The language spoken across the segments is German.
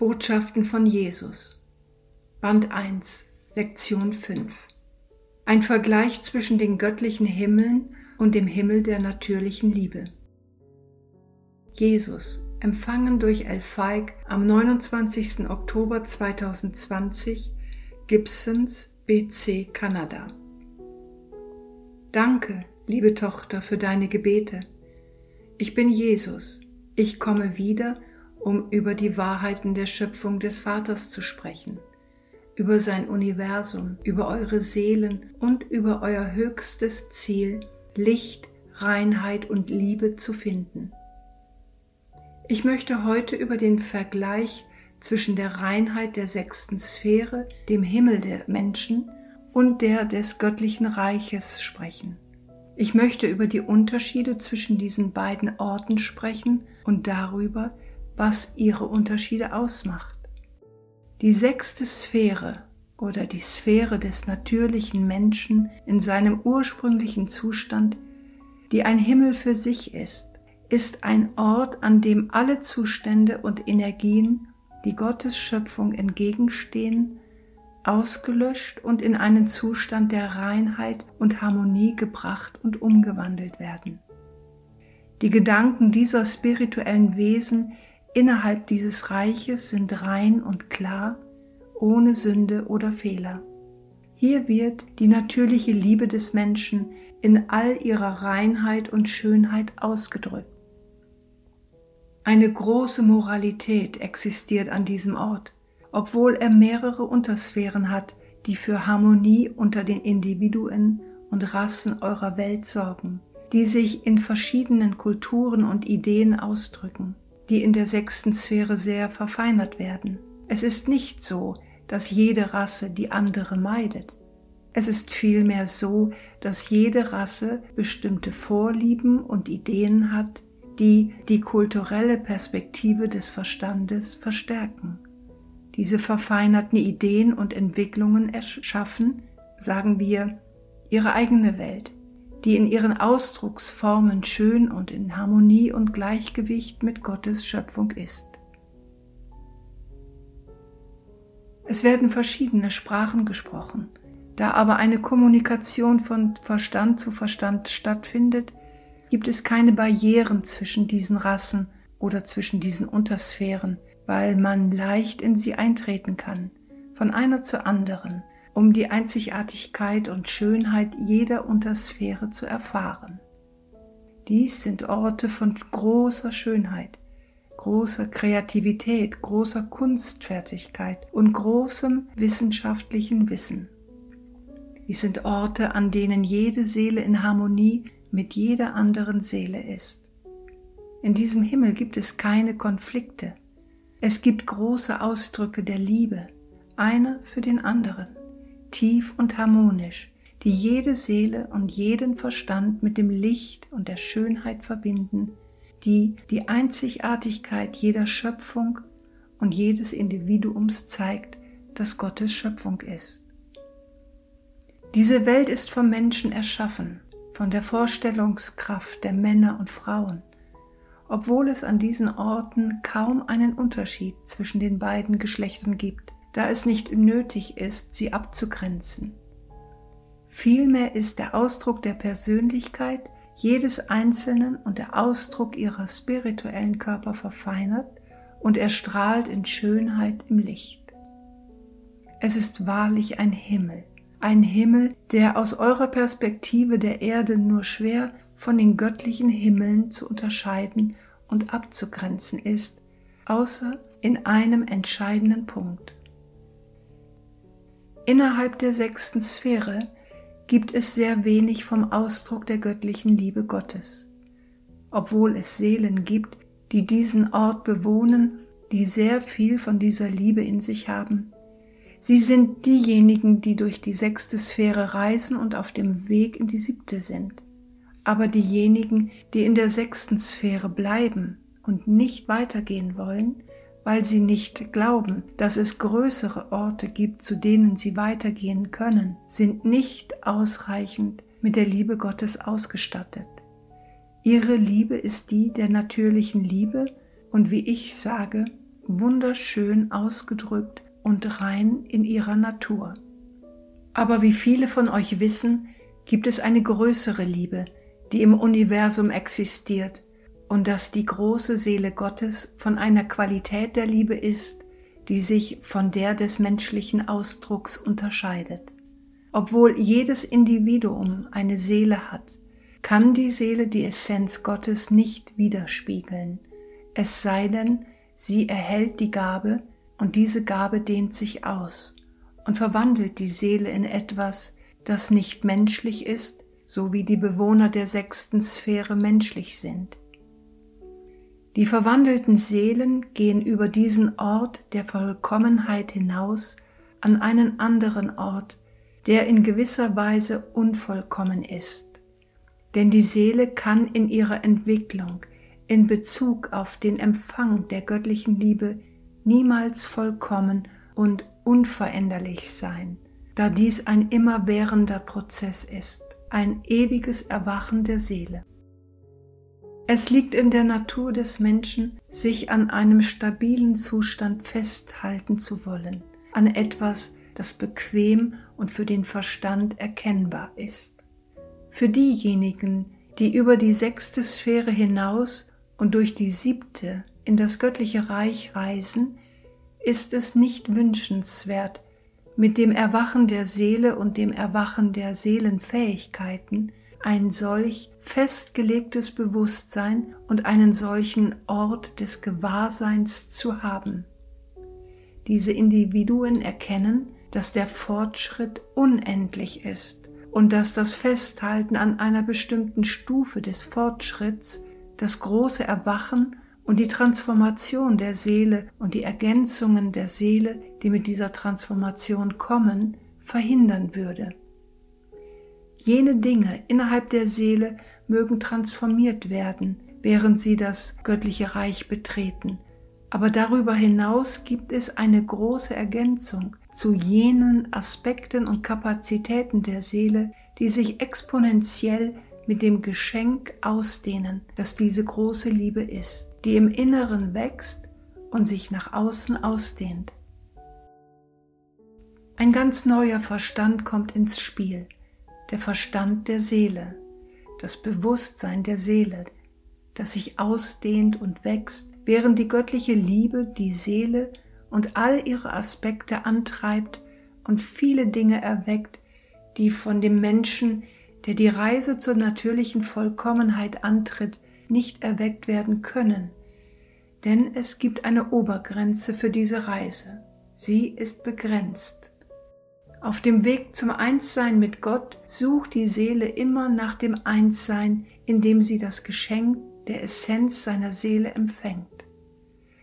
Botschaften von Jesus. Band 1, Lektion 5. Ein Vergleich zwischen den göttlichen Himmeln und dem Himmel der natürlichen Liebe. Jesus, empfangen durch El Feig am 29. Oktober 2020, Gibsons, BC, Kanada. Danke, liebe Tochter, für deine Gebete. Ich bin Jesus. Ich komme wieder, um über die Wahrheiten der Schöpfung des Vaters zu sprechen, über sein Universum, über eure Seelen und über euer höchstes Ziel, Licht, Reinheit und Liebe zu finden. Ich möchte heute über den Vergleich zwischen der Reinheit der sechsten Sphäre, dem Himmel der Menschen und der des göttlichen Reiches sprechen. Ich möchte über die Unterschiede zwischen diesen beiden Orten sprechen und darüber, was ihre Unterschiede ausmacht. Die sechste Sphäre oder die Sphäre des natürlichen Menschen in seinem ursprünglichen Zustand, die ein Himmel für sich ist, ist ein Ort, an dem alle Zustände und Energien, die Gottes Schöpfung entgegenstehen, ausgelöscht und in einen Zustand der Reinheit und Harmonie gebracht und umgewandelt werden. Die Gedanken dieser spirituellen Wesen innerhalb dieses Reiches sind rein und klar, ohne Sünde oder Fehler. Hier wird die natürliche Liebe des Menschen in all ihrer Reinheit und Schönheit ausgedrückt. Eine große Moralität existiert an diesem Ort, obwohl er mehrere Untersphären hat, die für Harmonie unter den Individuen und Rassen eurer Welt sorgen, die sich in verschiedenen Kulturen und Ideen ausdrücken, die in der sechsten Sphäre sehr verfeinert werden. Es ist nicht so, dass jede Rasse die andere meidet. Es ist vielmehr so, dass jede Rasse bestimmte Vorlieben und Ideen hat, die die kulturelle Perspektive des Verstandes verstärken. Diese verfeinerten Ideen und Entwicklungen erschaffen, sagen wir, ihre eigene Welt, die in ihren Ausdrucksformen schön und in Harmonie und Gleichgewicht mit Gottes Schöpfung ist. Es werden verschiedene Sprachen gesprochen. Da aber eine Kommunikation von Verstand zu Verstand stattfindet, gibt es keine Barrieren zwischen diesen Rassen oder zwischen diesen Untersphären, weil man leicht in sie eintreten kann, von einer zur anderen, um die Einzigartigkeit und Schönheit jeder Untersphäre zu erfahren. Dies sind Orte von großer Schönheit, großer Kreativität, großer Kunstfertigkeit und großem wissenschaftlichen Wissen. Dies sind Orte, an denen jede Seele in Harmonie mit jeder anderen Seele ist. In diesem Himmel gibt es keine Konflikte. Es gibt große Ausdrücke der Liebe, einer für den anderen, tief und harmonisch, die jede Seele und jeden Verstand mit dem Licht und der Schönheit verbinden, die die Einzigartigkeit jeder Schöpfung und jedes Individuums zeigt, das Gottes Schöpfung ist. Diese Welt ist vom Menschen erschaffen von der Vorstellungskraft der Männer und Frauen, obwohl es an diesen Orten kaum einen Unterschied zwischen den beiden Geschlechtern gibt, da es nicht nötig ist, sie abzugrenzen. Vielmehr ist der Ausdruck der Persönlichkeit jedes Einzelnen und der Ausdruck ihrer spirituellen Körper verfeinert und erstrahlt in Schönheit im Licht. Es ist wahrlich ein Himmel, ein Himmel, der aus eurer Perspektive der Erde nur schwer von den göttlichen Himmeln zu unterscheiden und abzugrenzen ist, außer in einem entscheidenden Punkt. Innerhalb der sechsten Sphäre gibt es sehr wenig vom Ausdruck der göttlichen Liebe Gottes, obwohl es Seelen gibt, die diesen Ort bewohnen, die sehr viel von dieser Liebe in sich haben, Sie sind diejenigen, die durch die sechste Sphäre reisen und auf dem Weg in die siebte sind. Aber diejenigen, die in der sechsten Sphäre bleiben und nicht weitergehen wollen, weil sie nicht glauben, dass es größere Orte gibt, zu denen sie weitergehen können, sind nicht ausreichend mit der Liebe Gottes ausgestattet. Ihre Liebe ist die der natürlichen Liebe und wie ich sage, wunderschön ausgedrückt und rein in ihrer Natur. Aber wie viele von euch wissen, gibt es eine größere Liebe, die im Universum existiert und dass die große Seele Gottes von einer Qualität der Liebe ist, die sich von der des menschlichen Ausdrucks unterscheidet. Obwohl jedes Individuum eine Seele hat, kann die Seele die Essenz Gottes nicht widerspiegeln, es sei denn, sie erhält die Gabe und diese Gabe dehnt sich aus und verwandelt die Seele in etwas, das nicht menschlich ist, so wie die Bewohner der sechsten Sphäre menschlich sind. Die verwandelten Seelen gehen über diesen Ort der Vollkommenheit hinaus an einen anderen Ort, der in gewisser Weise unvollkommen ist. Denn die Seele kann in ihrer Entwicklung in Bezug auf den Empfang der göttlichen Liebe niemals vollkommen und unveränderlich sein, da dies ein immerwährender Prozess ist, ein ewiges Erwachen der Seele. Es liegt in der Natur des Menschen, sich an einem stabilen Zustand festhalten zu wollen, an etwas, das bequem und für den Verstand erkennbar ist. Für diejenigen, die über die sechste Sphäre hinaus und durch die siebte in das göttliche Reich reisen, ist es nicht wünschenswert, mit dem Erwachen der Seele und dem Erwachen der Seelenfähigkeiten ein solch festgelegtes Bewusstsein und einen solchen Ort des Gewahrseins zu haben. Diese Individuen erkennen, dass der Fortschritt unendlich ist und dass das Festhalten an einer bestimmten Stufe des Fortschritts das große Erwachen und die Transformation der Seele und die Ergänzungen der Seele, die mit dieser Transformation kommen, verhindern würde. Jene Dinge innerhalb der Seele mögen transformiert werden, während sie das göttliche Reich betreten. Aber darüber hinaus gibt es eine große Ergänzung zu jenen Aspekten und Kapazitäten der Seele, die sich exponentiell mit dem Geschenk ausdehnen, das diese große Liebe ist, die im Inneren wächst und sich nach außen ausdehnt. Ein ganz neuer Verstand kommt ins Spiel der Verstand der Seele, das Bewusstsein der Seele, das sich ausdehnt und wächst, während die göttliche Liebe die Seele und all ihre Aspekte antreibt und viele Dinge erweckt, die von dem Menschen, der die Reise zur natürlichen Vollkommenheit antritt, nicht erweckt werden können. Denn es gibt eine Obergrenze für diese Reise. Sie ist begrenzt. Auf dem Weg zum Einssein mit Gott sucht die Seele immer nach dem Einssein, indem sie das Geschenk der Essenz seiner Seele empfängt.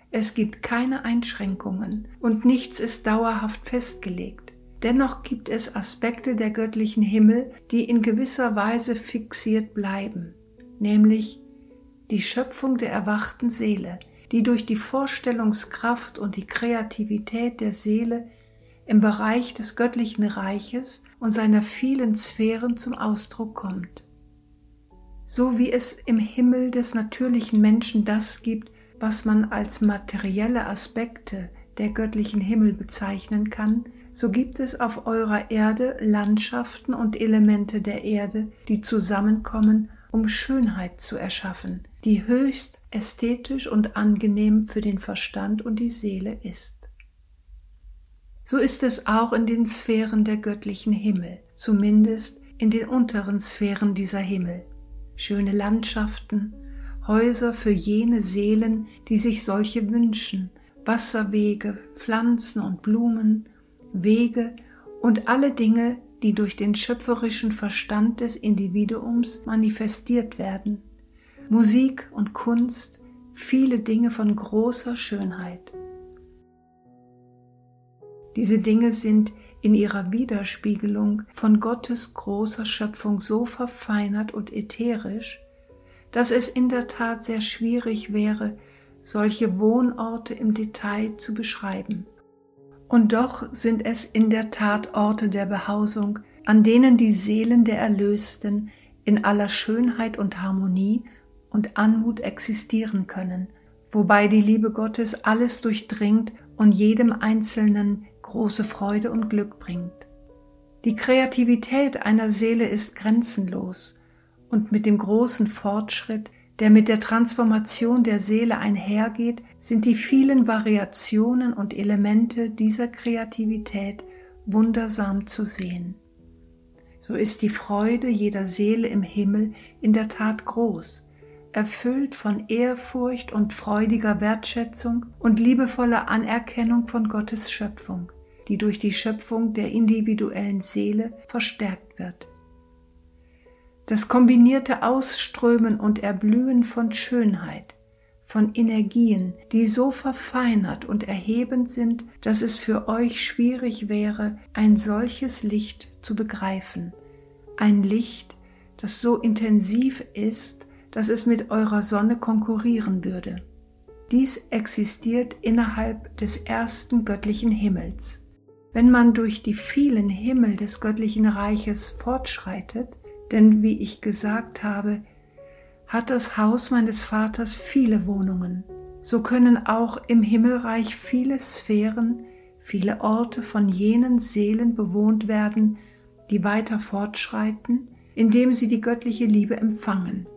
Es gibt keine Einschränkungen und nichts ist dauerhaft festgelegt. Dennoch gibt es Aspekte der göttlichen Himmel, die in gewisser Weise fixiert bleiben, nämlich die Schöpfung der erwachten Seele, die durch die Vorstellungskraft und die Kreativität der Seele im Bereich des göttlichen Reiches und seiner vielen Sphären zum Ausdruck kommt. So wie es im Himmel des natürlichen Menschen das gibt, was man als materielle Aspekte der göttlichen Himmel bezeichnen kann, so gibt es auf eurer Erde Landschaften und Elemente der Erde, die zusammenkommen, um Schönheit zu erschaffen, die höchst ästhetisch und angenehm für den Verstand und die Seele ist. So ist es auch in den Sphären der göttlichen Himmel, zumindest in den unteren Sphären dieser Himmel. Schöne Landschaften, Häuser für jene Seelen, die sich solche wünschen, Wasserwege, Pflanzen und Blumen, Wege und alle Dinge, die durch den schöpferischen Verstand des Individuums manifestiert werden. Musik und Kunst, viele Dinge von großer Schönheit. Diese Dinge sind in ihrer Widerspiegelung von Gottes großer Schöpfung so verfeinert und ätherisch, dass es in der Tat sehr schwierig wäre, solche Wohnorte im Detail zu beschreiben. Und doch sind es in der Tat Orte der Behausung, an denen die Seelen der Erlösten in aller Schönheit und Harmonie und Anmut existieren können, wobei die Liebe Gottes alles durchdringt und jedem Einzelnen große Freude und Glück bringt. Die Kreativität einer Seele ist grenzenlos und mit dem großen Fortschritt, der mit der Transformation der Seele einhergeht, sind die vielen Variationen und Elemente dieser Kreativität wundersam zu sehen. So ist die Freude jeder Seele im Himmel in der Tat groß, erfüllt von Ehrfurcht und freudiger Wertschätzung und liebevoller Anerkennung von Gottes Schöpfung, die durch die Schöpfung der individuellen Seele verstärkt wird. Das kombinierte Ausströmen und Erblühen von Schönheit, von Energien, die so verfeinert und erhebend sind, dass es für euch schwierig wäre, ein solches Licht zu begreifen. Ein Licht, das so intensiv ist, dass es mit eurer Sonne konkurrieren würde. Dies existiert innerhalb des ersten göttlichen Himmels. Wenn man durch die vielen Himmel des göttlichen Reiches fortschreitet, denn wie ich gesagt habe, hat das Haus meines Vaters viele Wohnungen. So können auch im Himmelreich viele Sphären, viele Orte von jenen Seelen bewohnt werden, die weiter fortschreiten, indem sie die göttliche Liebe empfangen.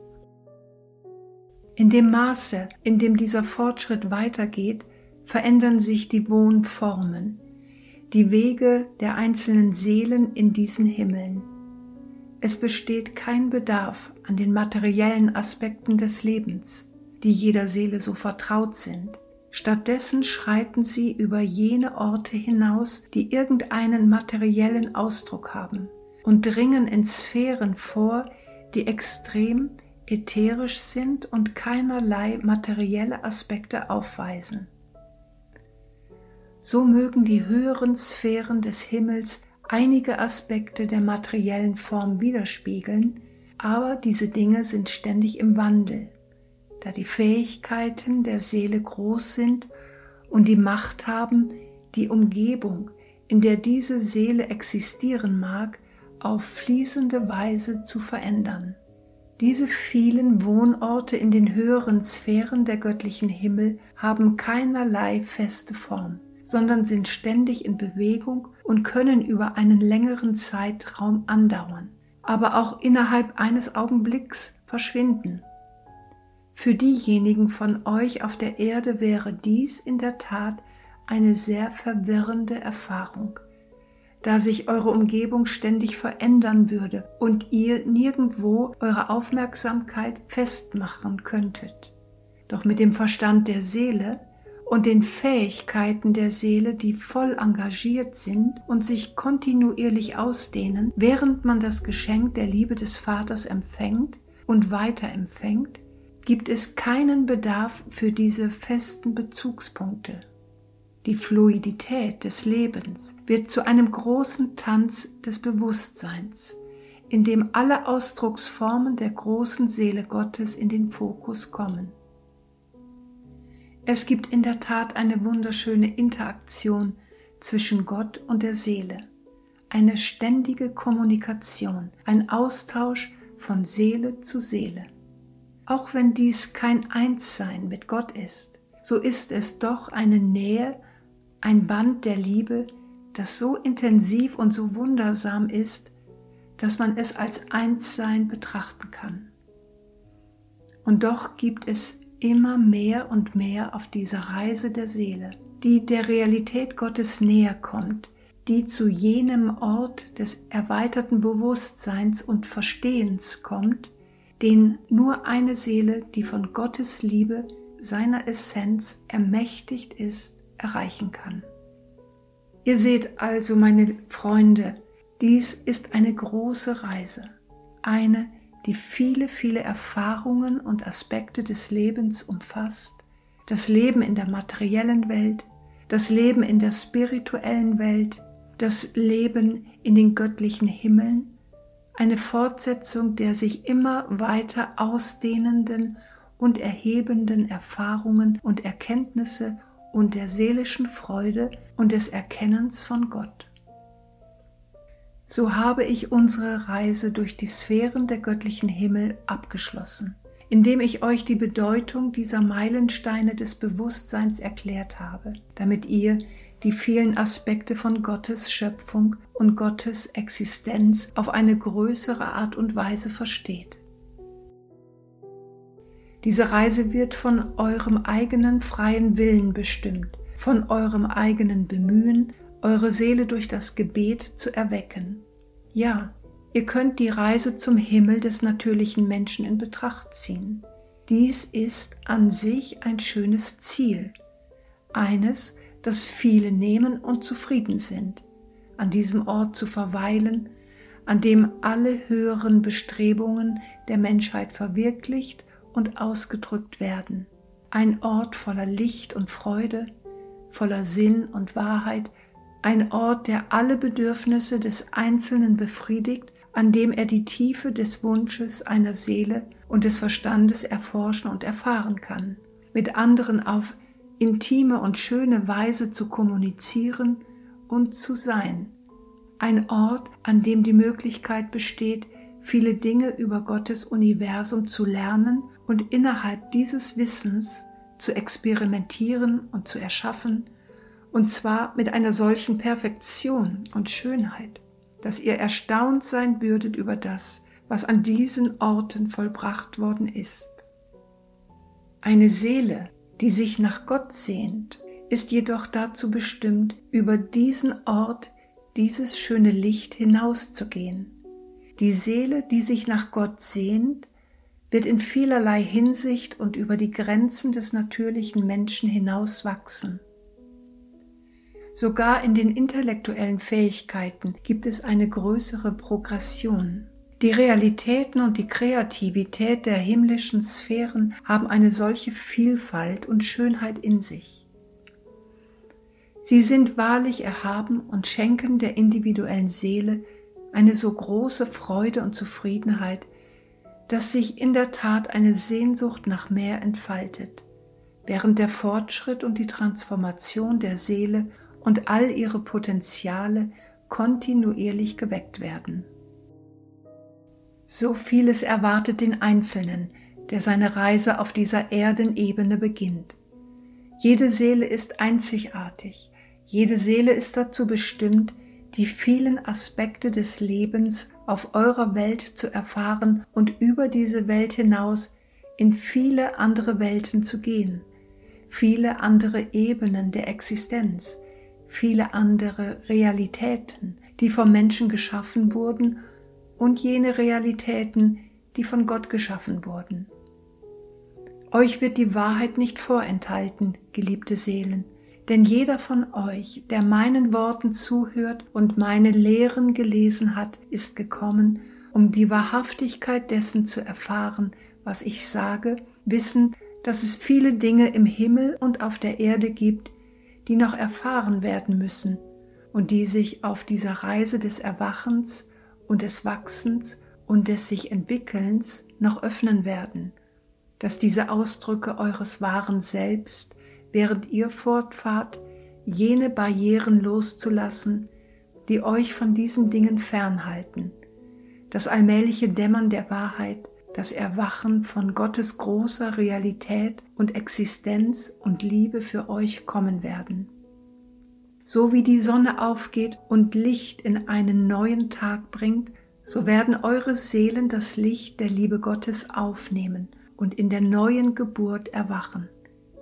In dem Maße, in dem dieser Fortschritt weitergeht, verändern sich die Wohnformen, die Wege der einzelnen Seelen in diesen Himmeln. Es besteht kein Bedarf an den materiellen Aspekten des Lebens, die jeder Seele so vertraut sind. Stattdessen schreiten sie über jene Orte hinaus, die irgendeinen materiellen Ausdruck haben und dringen in Sphären vor, die extrem ätherisch sind und keinerlei materielle Aspekte aufweisen. So mögen die höheren Sphären des Himmels einige Aspekte der materiellen Form widerspiegeln, aber diese Dinge sind ständig im Wandel, da die Fähigkeiten der Seele groß sind und die Macht haben, die Umgebung, in der diese Seele existieren mag, auf fließende Weise zu verändern. Diese vielen Wohnorte in den höheren Sphären der göttlichen Himmel haben keinerlei feste Form sondern sind ständig in Bewegung und können über einen längeren Zeitraum andauern, aber auch innerhalb eines Augenblicks verschwinden. Für diejenigen von euch auf der Erde wäre dies in der Tat eine sehr verwirrende Erfahrung, da sich eure Umgebung ständig verändern würde und ihr nirgendwo eure Aufmerksamkeit festmachen könntet. Doch mit dem Verstand der Seele und den Fähigkeiten der Seele, die voll engagiert sind und sich kontinuierlich ausdehnen, während man das Geschenk der Liebe des Vaters empfängt und weiterempfängt, gibt es keinen Bedarf für diese festen Bezugspunkte. Die Fluidität des Lebens wird zu einem großen Tanz des Bewusstseins, in dem alle Ausdrucksformen der großen Seele Gottes in den Fokus kommen. Es gibt in der Tat eine wunderschöne Interaktion zwischen Gott und der Seele, eine ständige Kommunikation, ein Austausch von Seele zu Seele. Auch wenn dies kein Einssein mit Gott ist, so ist es doch eine Nähe, ein Band der Liebe, das so intensiv und so wundersam ist, dass man es als Einssein betrachten kann. Und doch gibt es immer mehr und mehr auf dieser Reise der Seele, die der Realität Gottes näher kommt, die zu jenem Ort des erweiterten Bewusstseins und Verstehens kommt, den nur eine Seele, die von Gottes Liebe, seiner Essenz ermächtigt ist, erreichen kann. Ihr seht also, meine Freunde, dies ist eine große Reise, eine, die viele, viele Erfahrungen und Aspekte des Lebens umfasst, das Leben in der materiellen Welt, das Leben in der spirituellen Welt, das Leben in den göttlichen Himmeln, eine Fortsetzung der sich immer weiter ausdehnenden und erhebenden Erfahrungen und Erkenntnisse und der seelischen Freude und des Erkennens von Gott so habe ich unsere Reise durch die Sphären der göttlichen Himmel abgeschlossen. indem ich euch die Bedeutung dieser Meilensteine des Bewusstseins erklärt habe, damit ihr die vielen Aspekte von Gottes Schöpfung und Gottes Existenz auf eine größere Art und Weise versteht. Diese Reise wird von eurem eigenen freien Willen bestimmt, von eurem eigenen Bemühen, eure Seele durch das Gebet zu erwecken. Ja, ihr könnt die Reise zum Himmel des natürlichen Menschen in Betracht ziehen. Dies ist an sich ein schönes Ziel, eines, das viele nehmen und zufrieden sind, an diesem Ort zu verweilen, an dem alle höheren Bestrebungen der Menschheit verwirklicht und ausgedrückt werden. Ein Ort voller Licht und Freude, voller Sinn und Wahrheit, ein Ort, der alle Bedürfnisse des Einzelnen befriedigt, an dem er die Tiefe des Wunsches einer Seele und des Verstandes erforschen und erfahren kann, mit anderen auf intime und schöne Weise zu kommunizieren und zu sein. Ein Ort, an dem die Möglichkeit besteht, viele Dinge über Gottes Universum zu lernen und innerhalb dieses Wissens zu experimentieren und zu erschaffen, und zwar mit einer solchen Perfektion und Schönheit, dass ihr erstaunt sein würdet über das, was an diesen Orten vollbracht worden ist. Eine Seele, die sich nach Gott sehnt, ist jedoch dazu bestimmt, über diesen Ort, dieses schöne Licht hinauszugehen. Die Seele, die sich nach Gott sehnt, wird in vielerlei Hinsicht und über die Grenzen des natürlichen Menschen hinaus wachsen. Sogar in den intellektuellen Fähigkeiten gibt es eine größere Progression. Die Realitäten und die Kreativität der himmlischen Sphären haben eine solche Vielfalt und Schönheit in sich. Sie sind wahrlich erhaben und schenken der individuellen Seele eine so große Freude und Zufriedenheit, dass sich in der Tat eine Sehnsucht nach mehr entfaltet, während der Fortschritt und die Transformation der Seele und all ihre Potenziale kontinuierlich geweckt werden. So vieles erwartet den Einzelnen, der seine Reise auf dieser Erdenebene beginnt. Jede Seele ist einzigartig, jede Seele ist dazu bestimmt, die vielen Aspekte des Lebens auf eurer Welt zu erfahren und über diese Welt hinaus in viele andere Welten zu gehen, viele andere Ebenen der Existenz, viele andere Realitäten, die vom Menschen geschaffen wurden und jene Realitäten, die von Gott geschaffen wurden. Euch wird die Wahrheit nicht vorenthalten, geliebte Seelen, denn jeder von euch, der meinen Worten zuhört und meine Lehren gelesen hat, ist gekommen, um die Wahrhaftigkeit dessen zu erfahren, was ich sage, wissen, dass es viele Dinge im Himmel und auf der Erde gibt, die noch erfahren werden müssen und die sich auf dieser Reise des Erwachens und des Wachsens und des sich Entwickelns noch öffnen werden, dass diese Ausdrücke eures wahren Selbst während ihr fortfahrt, jene Barrieren loszulassen, die euch von diesen Dingen fernhalten, das allmähliche Dämmern der Wahrheit, das Erwachen von Gottes großer Realität und Existenz und Liebe für euch kommen werden. So wie die Sonne aufgeht und Licht in einen neuen Tag bringt, so werden eure Seelen das Licht der Liebe Gottes aufnehmen und in der neuen Geburt erwachen,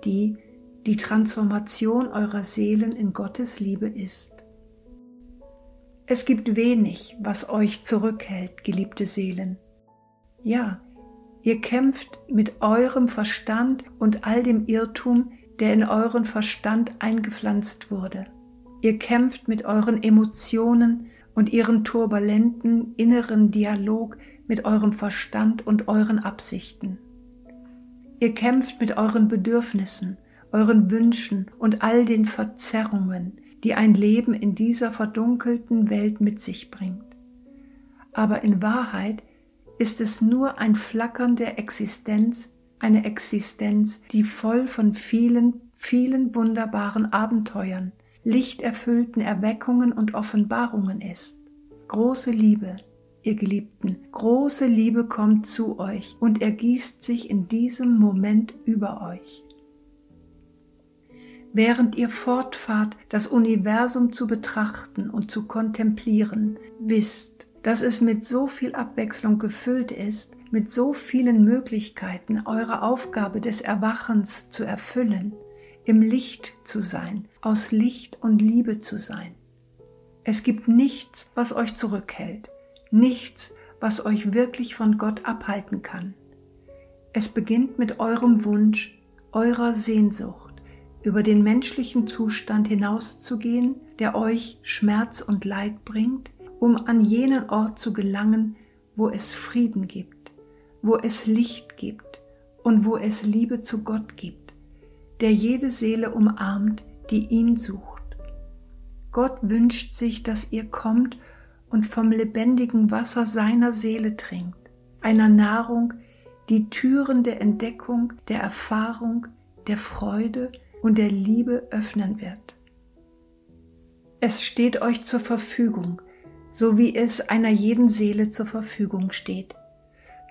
die die Transformation eurer Seelen in Gottes Liebe ist. Es gibt wenig, was euch zurückhält, geliebte Seelen. Ja, ihr kämpft mit eurem Verstand und all dem Irrtum, der in euren Verstand eingepflanzt wurde. Ihr kämpft mit euren Emotionen und ihren turbulenten inneren Dialog mit eurem Verstand und euren Absichten. Ihr kämpft mit euren Bedürfnissen, euren Wünschen und all den Verzerrungen, die ein Leben in dieser verdunkelten Welt mit sich bringt. Aber in Wahrheit ist es nur ein Flackern der Existenz, eine Existenz, die voll von vielen, vielen wunderbaren Abenteuern, lichterfüllten Erweckungen und Offenbarungen ist. Große Liebe, ihr Geliebten. Große Liebe kommt zu euch und ergießt sich in diesem Moment über euch. Während ihr fortfahrt, das Universum zu betrachten und zu kontemplieren, wisst, dass es mit so viel Abwechslung gefüllt ist, mit so vielen Möglichkeiten, eure Aufgabe des Erwachens zu erfüllen, im Licht zu sein, aus Licht und Liebe zu sein. Es gibt nichts, was euch zurückhält, nichts, was euch wirklich von Gott abhalten kann. Es beginnt mit eurem Wunsch, eurer Sehnsucht, über den menschlichen Zustand hinauszugehen, der euch Schmerz und Leid bringt, um an jenen Ort zu gelangen, wo es Frieden gibt, wo es Licht gibt und wo es Liebe zu Gott gibt, der jede Seele umarmt, die ihn sucht. Gott wünscht sich, dass ihr kommt und vom lebendigen Wasser seiner Seele trinkt, einer Nahrung, die Türen der Entdeckung, der Erfahrung, der Freude und der Liebe öffnen wird. Es steht euch zur Verfügung, so wie es einer jeden Seele zur Verfügung steht.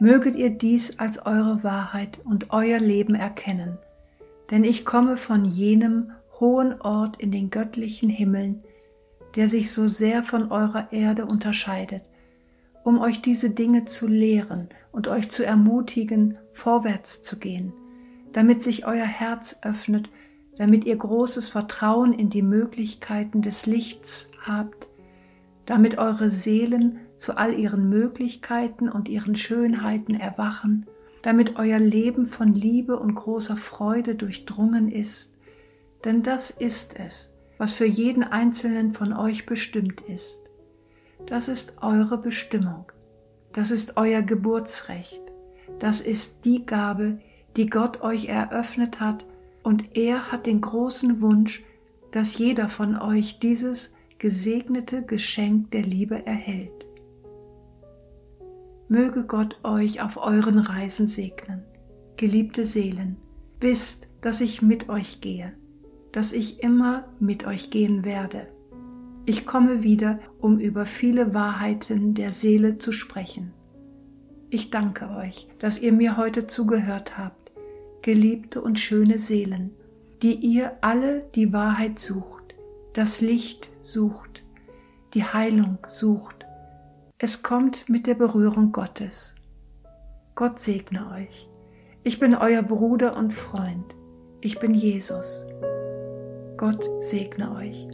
Möget ihr dies als eure Wahrheit und euer Leben erkennen, denn ich komme von jenem hohen Ort in den göttlichen Himmeln, der sich so sehr von eurer Erde unterscheidet, um euch diese Dinge zu lehren und euch zu ermutigen, vorwärts zu gehen, damit sich euer Herz öffnet, damit ihr großes Vertrauen in die Möglichkeiten des Lichts habt, damit eure Seelen zu all ihren Möglichkeiten und ihren Schönheiten erwachen, damit euer Leben von Liebe und großer Freude durchdrungen ist, denn das ist es, was für jeden einzelnen von euch bestimmt ist. Das ist eure Bestimmung. Das ist euer Geburtsrecht. Das ist die Gabe, die Gott euch eröffnet hat, und er hat den großen Wunsch, dass jeder von euch dieses gesegnete Geschenk der Liebe erhält. Möge Gott euch auf euren Reisen segnen. Geliebte Seelen, wisst, dass ich mit euch gehe dass ich immer mit euch gehen werde. Ich komme wieder, um über viele Wahrheiten der Seele zu sprechen. Ich danke euch, dass ihr mir heute zugehört habt, geliebte und schöne Seelen, die ihr alle die Wahrheit sucht, das Licht sucht, die Heilung sucht. Es kommt mit der Berührung Gottes. Gott segne euch. Ich bin euer Bruder und Freund. Ich bin Jesus. Gott segne euch.